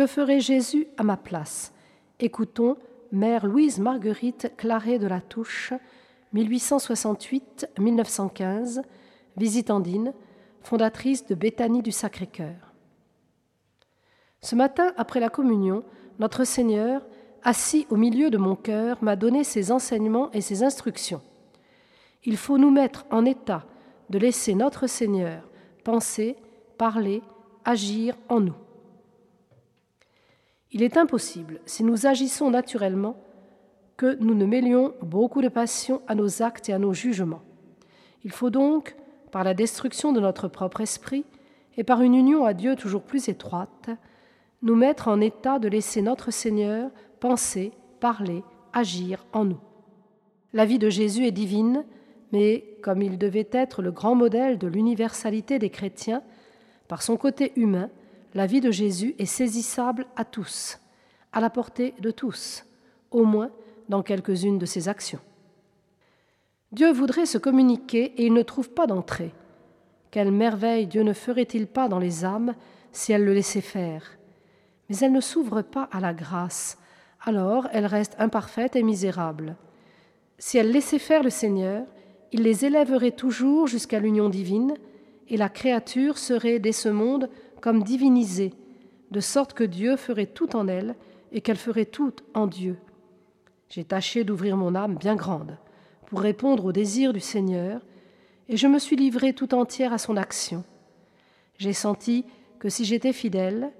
Que ferait Jésus à ma place? Écoutons Mère Louise Marguerite Claret de la Touche, 1868-1915, visitandine, fondatrice de Béthanie du Sacré-Cœur. Ce matin, après la communion, notre Seigneur, assis au milieu de mon cœur, m'a donné ses enseignements et ses instructions. Il faut nous mettre en état de laisser notre Seigneur penser, parler, agir en nous. Il est impossible, si nous agissons naturellement, que nous ne mêlions beaucoup de passion à nos actes et à nos jugements. Il faut donc, par la destruction de notre propre esprit et par une union à Dieu toujours plus étroite, nous mettre en état de laisser notre Seigneur penser, parler, agir en nous. La vie de Jésus est divine, mais comme il devait être le grand modèle de l'universalité des chrétiens, par son côté humain, la vie de Jésus est saisissable à tous, à la portée de tous, au moins dans quelques-unes de ses actions. Dieu voudrait se communiquer et il ne trouve pas d'entrée. Quelle merveille Dieu ne ferait-il pas dans les âmes si elles le laissaient faire? Mais elles ne s'ouvrent pas à la grâce, alors elles restent imparfaites et misérables. Si elles laissaient faire le Seigneur, il les élèverait toujours jusqu'à l'union divine, et la créature serait dès ce monde comme divinisée, de sorte que Dieu ferait tout en elle et qu'elle ferait tout en Dieu. J'ai tâché d'ouvrir mon âme bien grande pour répondre au désir du Seigneur, et je me suis livrée tout entière à son action. J'ai senti que si j'étais fidèle,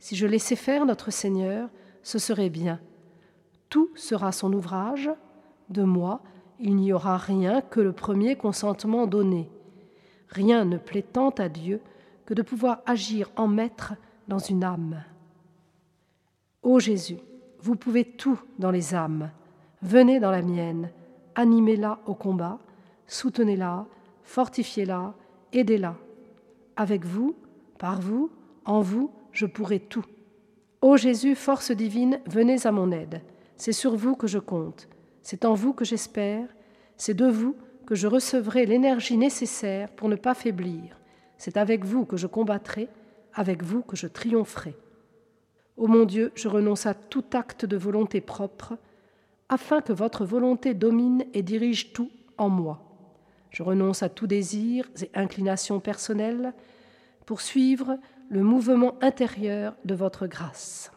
si je laissais faire notre Seigneur, ce serait bien. Tout sera son ouvrage, de moi, il n'y aura rien que le premier consentement donné. Rien ne plaît tant à Dieu que de pouvoir agir en maître dans une âme. Ô Jésus, vous pouvez tout dans les âmes. Venez dans la mienne, animez-la au combat, soutenez-la, fortifiez-la, aidez-la. Avec vous, par vous, en vous, je pourrai tout. Ô Jésus, force divine, venez à mon aide. C'est sur vous que je compte. C'est en vous que j'espère. C'est de vous que je recevrai l'énergie nécessaire pour ne pas faiblir. C'est avec vous que je combattrai, avec vous que je triompherai. Ô mon Dieu, je renonce à tout acte de volonté propre, afin que votre volonté domine et dirige tout en moi. Je renonce à tout désir et inclination personnelle pour suivre le mouvement intérieur de votre grâce.